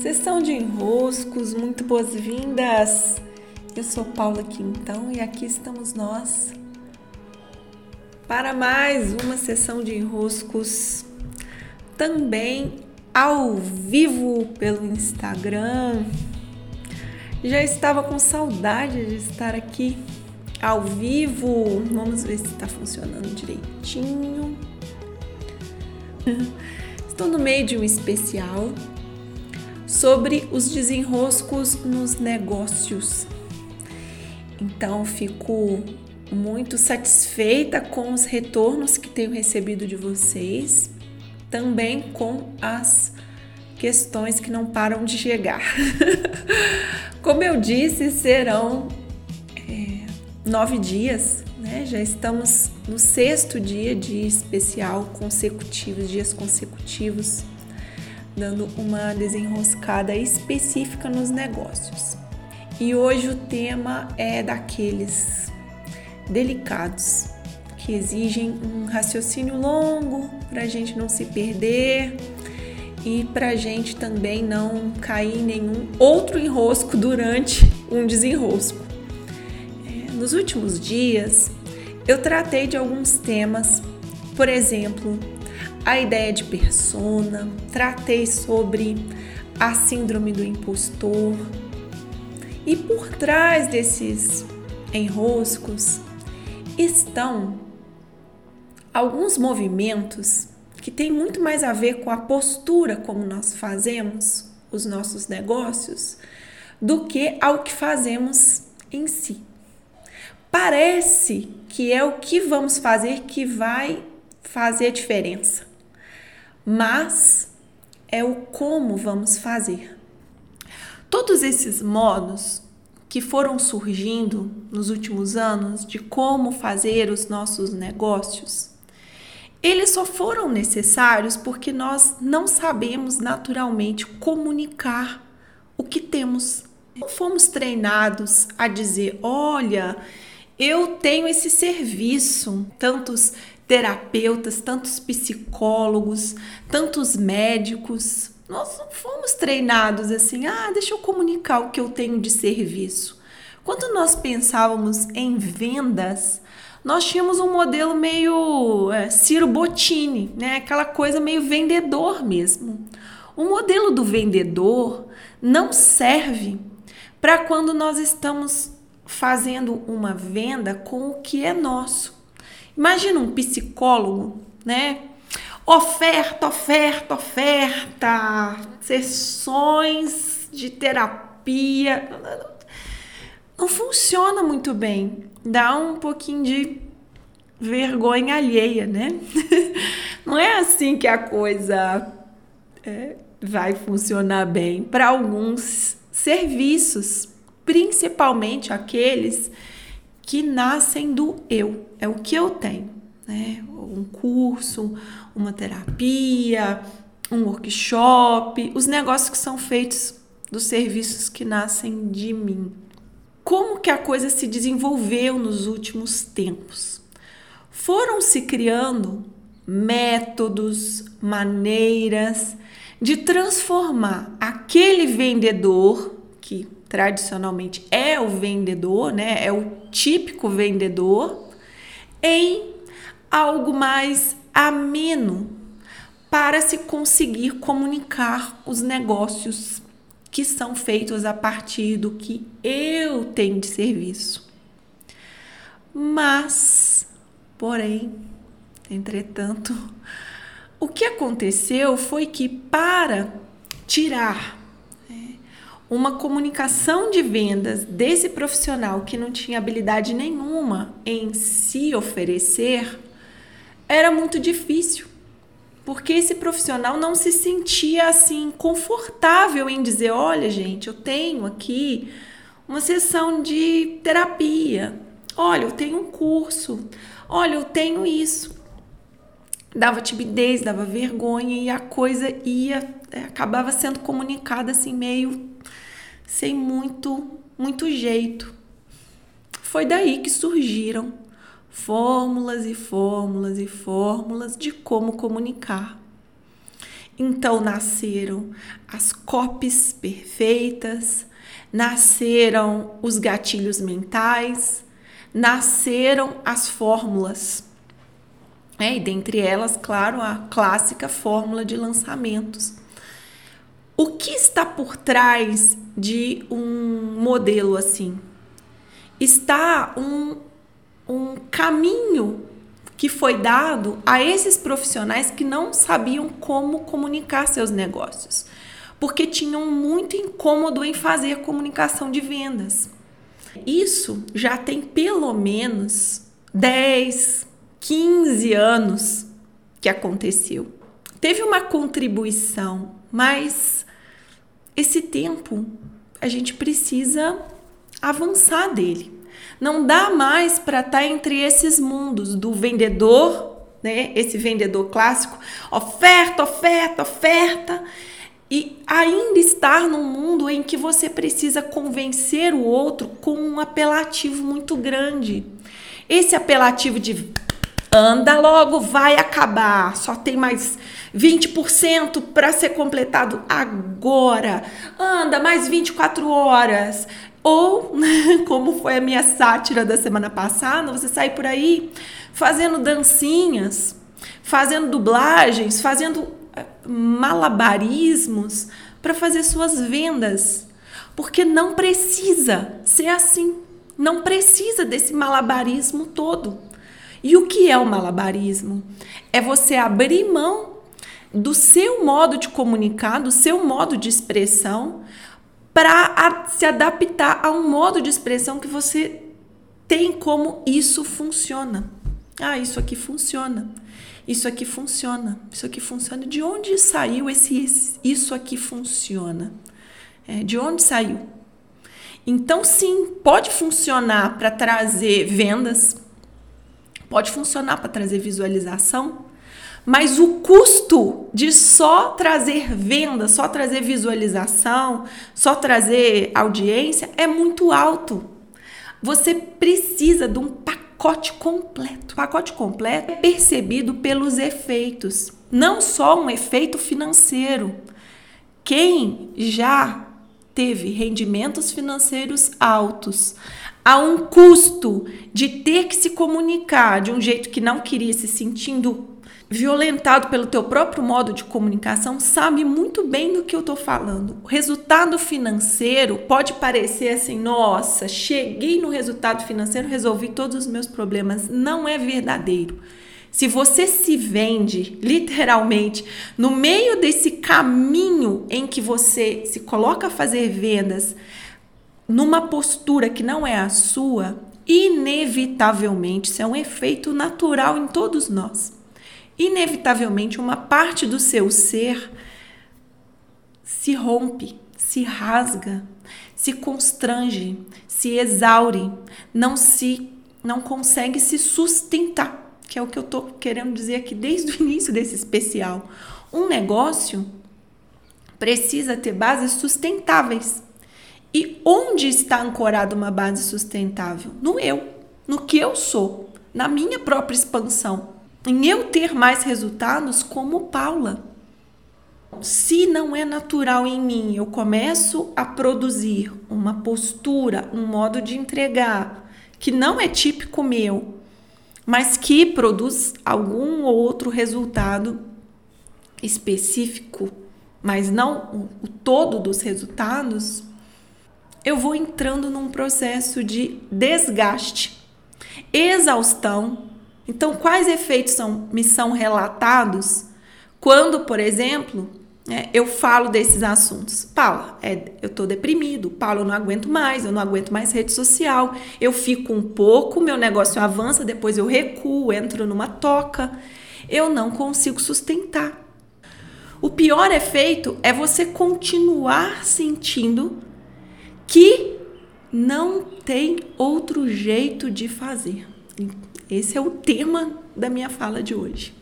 Sessão de enroscos, muito boas-vindas! Eu sou Paula Quintão e aqui estamos nós para mais uma sessão de enroscos, também ao vivo pelo Instagram. Já estava com saudade de estar aqui ao vivo. Vamos ver se está funcionando direitinho. Estou no meio de um especial sobre os desenroscos nos negócios. Então, fico muito satisfeita com os retornos que tenho recebido de vocês, também com as questões que não param de chegar. Como eu disse, serão é, nove dias, né? Já estamos no sexto dia de especial consecutivos, dias consecutivos, dando uma desenroscada específica nos negócios. E hoje o tema é daqueles delicados que exigem um raciocínio longo para a gente não se perder e para a gente também não cair em nenhum outro enrosco durante um desenrosco. É, nos últimos dias eu tratei de alguns temas, por exemplo, a ideia de persona, tratei sobre a síndrome do impostor, e por trás desses enroscos estão alguns movimentos que têm muito mais a ver com a postura como nós fazemos os nossos negócios do que ao que fazemos em si. Parece que é o que vamos fazer que vai fazer a diferença, mas é o como vamos fazer. Todos esses modos que foram surgindo nos últimos anos de como fazer os nossos negócios, eles só foram necessários porque nós não sabemos naturalmente comunicar o que temos. Não fomos treinados a dizer: olha, eu tenho esse serviço. Tantos terapeutas, tantos psicólogos, tantos médicos nós não fomos treinados assim, ah, deixa eu comunicar o que eu tenho de serviço. Quando nós pensávamos em vendas, nós tínhamos um modelo meio é, Ciro Bottini, né? Aquela coisa meio vendedor mesmo. O modelo do vendedor não serve para quando nós estamos fazendo uma venda com o que é nosso. Imagina um psicólogo, né? Oferta, oferta, oferta, sessões de terapia. Não funciona muito bem. Dá um pouquinho de vergonha alheia, né? Não é assim que a coisa é, vai funcionar bem para alguns serviços, principalmente aqueles que nascem do eu, é o que eu tenho né? Um curso, uma terapia, um workshop, os negócios que são feitos dos serviços que nascem de mim. Como que a coisa se desenvolveu nos últimos tempos? Foram se criando métodos, maneiras de transformar aquele vendedor que tradicionalmente é o vendedor, né? É o típico vendedor em algo mais ameno para se conseguir comunicar os negócios que são feitos a partir do que eu tenho de serviço. Mas, porém, entretanto, o que aconteceu foi que para tirar né, uma comunicação de vendas desse profissional que não tinha habilidade nenhuma em se oferecer, era muito difícil, porque esse profissional não se sentia assim confortável em dizer: olha, gente, eu tenho aqui uma sessão de terapia, olha, eu tenho um curso, olha, eu tenho isso. Dava timidez, dava vergonha e a coisa ia, acabava sendo comunicada assim, meio sem muito, muito jeito. Foi daí que surgiram fórmulas e fórmulas e fórmulas de como comunicar. Então nasceram as copies perfeitas, nasceram os gatilhos mentais, nasceram as fórmulas. É, e dentre elas, claro, a clássica fórmula de lançamentos. O que está por trás de um modelo assim? Está um, um caminho que foi dado a esses profissionais que não sabiam como comunicar seus negócios, porque tinham muito incômodo em fazer comunicação de vendas. Isso já tem pelo menos 10, 15 anos que aconteceu. Teve uma contribuição, mas esse tempo a gente precisa avançar dele. Não dá mais para estar tá entre esses mundos do vendedor, né? Esse vendedor clássico, oferta, oferta, oferta, e ainda estar num mundo em que você precisa convencer o outro com um apelativo muito grande. Esse apelativo de anda logo, vai acabar, só tem mais 20% para ser completado agora. Anda mais 24 horas. Ou, como foi a minha sátira da semana passada, você sai por aí fazendo dancinhas, fazendo dublagens, fazendo eh, malabarismos para fazer suas vendas. Porque não precisa ser assim. Não precisa desse malabarismo todo. E o que é o malabarismo? É você abrir mão do seu modo de comunicar, do seu modo de expressão, para se adaptar a um modo de expressão que você tem como isso funciona. Ah, isso aqui funciona. Isso aqui funciona. Isso aqui funciona. De onde saiu esse, esse isso aqui funciona? É, de onde saiu? Então, sim, pode funcionar para trazer vendas, pode funcionar para trazer visualização, mas o custo de só trazer venda, só trazer visualização, só trazer audiência é muito alto. Você precisa de um pacote completo. O pacote completo é percebido pelos efeitos, não só um efeito financeiro. Quem já teve rendimentos financeiros altos, a um custo de ter que se comunicar de um jeito que não queria, se sentindo violentado pelo teu próprio modo de comunicação, sabe muito bem do que eu estou falando. O resultado financeiro pode parecer assim, nossa, cheguei no resultado financeiro, resolvi todos os meus problemas. Não é verdadeiro. Se você se vende literalmente no meio desse caminho em que você se coloca a fazer vendas numa postura que não é a sua, inevitavelmente, isso é um efeito natural em todos nós inevitavelmente uma parte do seu ser se rompe, se rasga, se constrange, se exaure, não se não consegue se sustentar, que é o que eu tô querendo dizer aqui desde o início desse especial. Um negócio precisa ter bases sustentáveis. E onde está ancorada uma base sustentável? No eu, no que eu sou, na minha própria expansão em eu ter mais resultados como Paula. Se não é natural em mim, eu começo a produzir uma postura, um modo de entregar que não é típico meu, mas que produz algum ou outro resultado específico, mas não o todo dos resultados, eu vou entrando num processo de desgaste, exaustão então, quais efeitos são, me são relatados quando, por exemplo, é, eu falo desses assuntos? Paula, é, eu tô deprimido. Paula, eu não aguento mais, eu não aguento mais rede social. Eu fico um pouco, meu negócio avança, depois eu recuo, entro numa toca. Eu não consigo sustentar. O pior efeito é você continuar sentindo que não tem outro jeito de fazer. Esse é o tema da minha fala de hoje.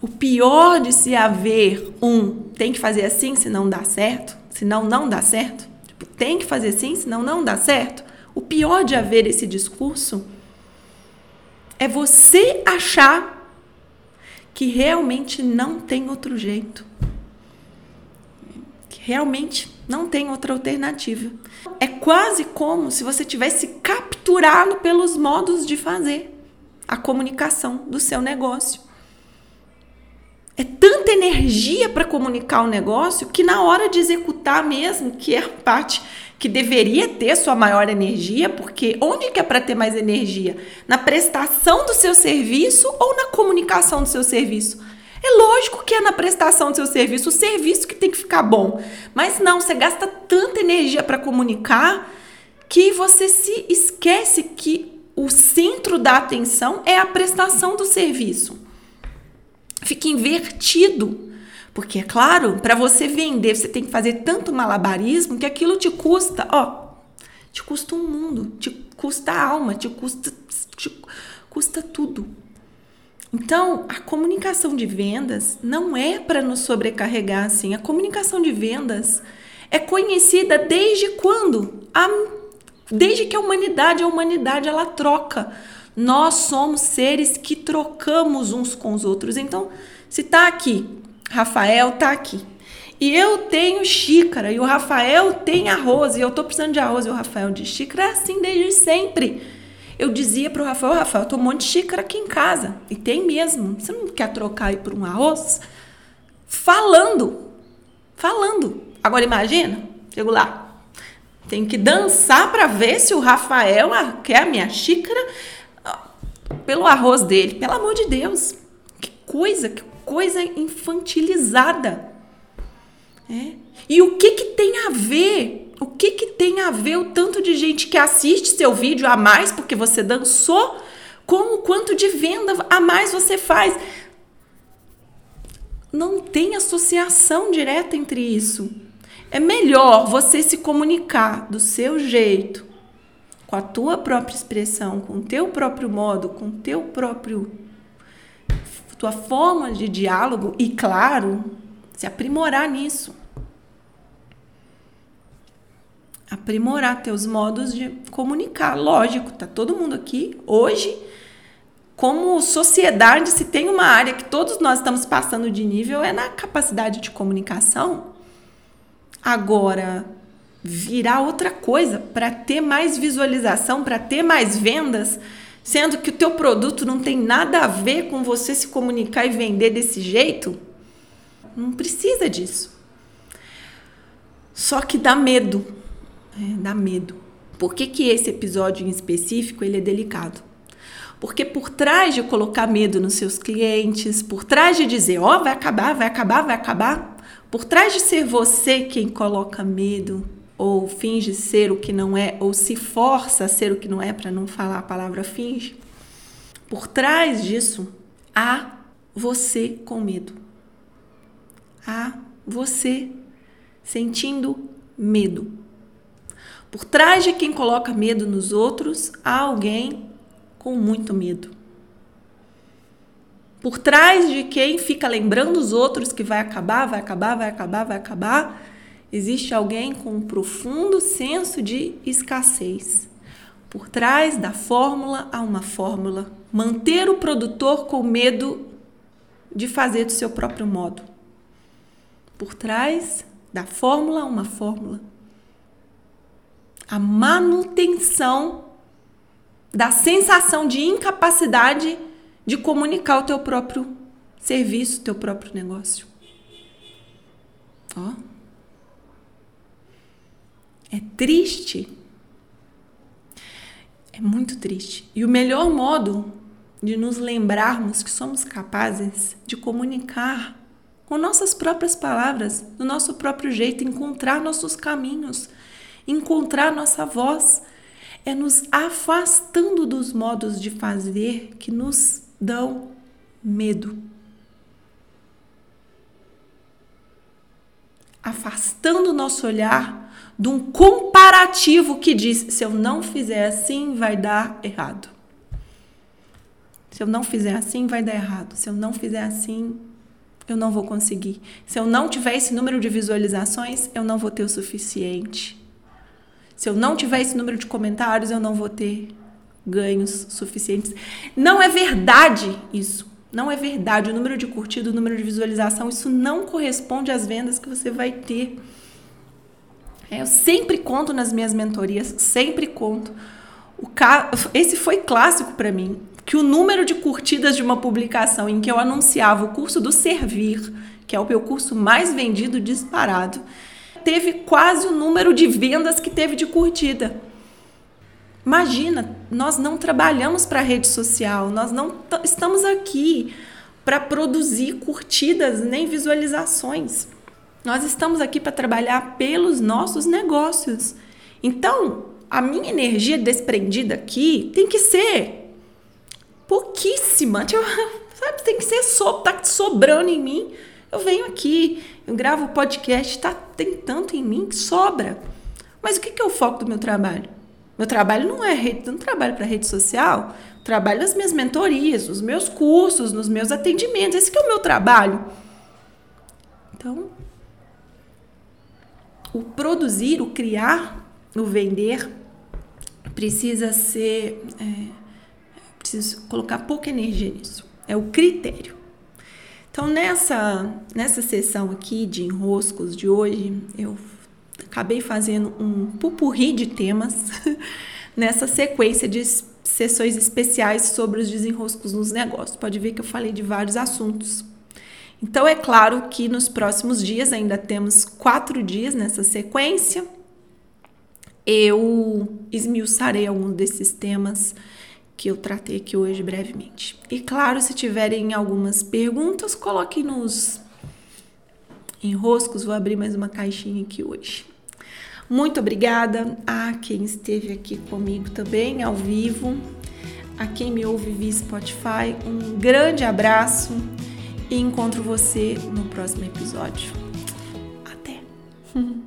O pior de se haver um tem que fazer assim, senão dá certo, senão não dá certo. Tipo, tem que fazer assim, senão não dá certo. O pior de haver esse discurso é você achar que realmente não tem outro jeito. Que realmente não tem outra alternativa. É quase como se você tivesse capturado pelos modos de fazer a comunicação do seu negócio. É tanta energia para comunicar o negócio que na hora de executar mesmo, que é a parte que deveria ter sua maior energia, porque onde que é para ter mais energia? Na prestação do seu serviço ou na comunicação do seu serviço? É lógico que é na prestação do seu serviço, o serviço que tem que ficar bom. Mas não, você gasta tanta energia para comunicar que você se esquece que o centro da atenção é a prestação do serviço. Fica invertido. Porque, é claro, para você vender, você tem que fazer tanto malabarismo que aquilo te custa, ó, te custa um mundo, te custa a alma, te custa, te custa tudo. Então, a comunicação de vendas não é para nos sobrecarregar assim. A comunicação de vendas é conhecida desde quando? A, desde que a humanidade, a humanidade ela troca. Nós somos seres que trocamos uns com os outros. Então, se tá aqui Rafael tá aqui. E eu tenho xícara e o Rafael tem arroz e eu tô precisando de arroz e o Rafael de xícara. É assim desde sempre. Eu dizia pro Rafael, Rafael, eu tô um monte de xícara aqui em casa. E tem mesmo. Você não quer trocar aí por um arroz? Falando. Falando. Agora imagina, chego lá. Tenho que dançar para ver se o Rafael quer a minha xícara pelo arroz dele. Pelo amor de Deus. Que coisa, que coisa infantilizada. É. E o que, que tem a ver? O que, que tem a ver o tanto de gente que assiste seu vídeo a mais porque você dançou, com o quanto de venda a mais você faz? Não tem associação direta entre isso. É melhor você se comunicar do seu jeito, com a tua própria expressão, com o teu próprio modo, com o teu próprio tua forma de diálogo e, claro, se aprimorar nisso. Aprimorar teus modos de comunicar. Lógico, tá todo mundo aqui hoje. Como sociedade, se tem uma área que todos nós estamos passando de nível, é na capacidade de comunicação. Agora, virar outra coisa para ter mais visualização, para ter mais vendas, sendo que o teu produto não tem nada a ver com você se comunicar e vender desse jeito, não precisa disso. Só que dá medo, é, dá medo. Por que, que esse episódio em específico ele é delicado? Porque por trás de colocar medo nos seus clientes, por trás de dizer, ó, oh, vai acabar, vai acabar, vai acabar, por trás de ser você quem coloca medo, ou finge ser o que não é, ou se força a ser o que não é, para não falar a palavra finge, por trás disso há você com medo. Há você sentindo medo. Por trás de quem coloca medo nos outros, há alguém com muito medo. Por trás de quem fica lembrando os outros que vai acabar, vai acabar, vai acabar, vai acabar, Existe alguém com um profundo senso de escassez. Por trás da fórmula há uma fórmula. Manter o produtor com medo de fazer do seu próprio modo. Por trás da fórmula há uma fórmula. A manutenção da sensação de incapacidade de comunicar o teu próprio serviço, o teu próprio negócio. Ó. É triste. É muito triste. E o melhor modo de nos lembrarmos que somos capazes de comunicar com nossas próprias palavras, do nosso próprio jeito, encontrar nossos caminhos, encontrar nossa voz, é nos afastando dos modos de fazer que nos dão medo. Afastando o nosso olhar de um comparativo que diz: se eu não fizer assim, vai dar errado. Se eu não fizer assim, vai dar errado. Se eu não fizer assim, eu não vou conseguir. Se eu não tiver esse número de visualizações, eu não vou ter o suficiente. Se eu não tiver esse número de comentários, eu não vou ter ganhos suficientes. Não é verdade isso. Não é verdade. O número de curtida, o número de visualização, isso não corresponde às vendas que você vai ter. É, eu sempre conto nas minhas mentorias, sempre conto. O ca... Esse foi clássico para mim, que o número de curtidas de uma publicação em que eu anunciava o curso do Servir, que é o meu curso mais vendido disparado, teve quase o número de vendas que teve de curtida. Imagina, nós não trabalhamos para rede social, nós não estamos aqui para produzir curtidas nem visualizações. Nós estamos aqui para trabalhar pelos nossos negócios. Então, a minha energia desprendida aqui tem que ser pouquíssima. Tipo, sabe, tem que ser so, tá sobrando em mim. Eu venho aqui, eu gravo podcast, tá, tem tanto em mim que sobra. Mas o que, que é o foco do meu trabalho? Meu trabalho não é rede, não trabalho para rede social. Trabalho nas minhas mentorias, nos meus cursos, nos meus atendimentos. Esse que é o meu trabalho. Então, o produzir, o criar, o vender precisa ser. É, preciso colocar pouca energia nisso. É o critério. Então, nessa, nessa sessão aqui de enroscos de hoje, eu acabei fazendo um pupurri de temas nessa sequência de sessões especiais sobre os desenroscos nos negócios. Pode ver que eu falei de vários assuntos. Então, é claro que nos próximos dias, ainda temos quatro dias nessa sequência, eu esmiuçarei alguns desses temas que eu tratei aqui hoje brevemente. E claro, se tiverem algumas perguntas, coloquem nos enroscos. Vou abrir mais uma caixinha aqui hoje. Muito obrigada a quem esteve aqui comigo também ao vivo, a quem me ouve via Spotify. Um grande abraço e encontro você no próximo episódio. Até!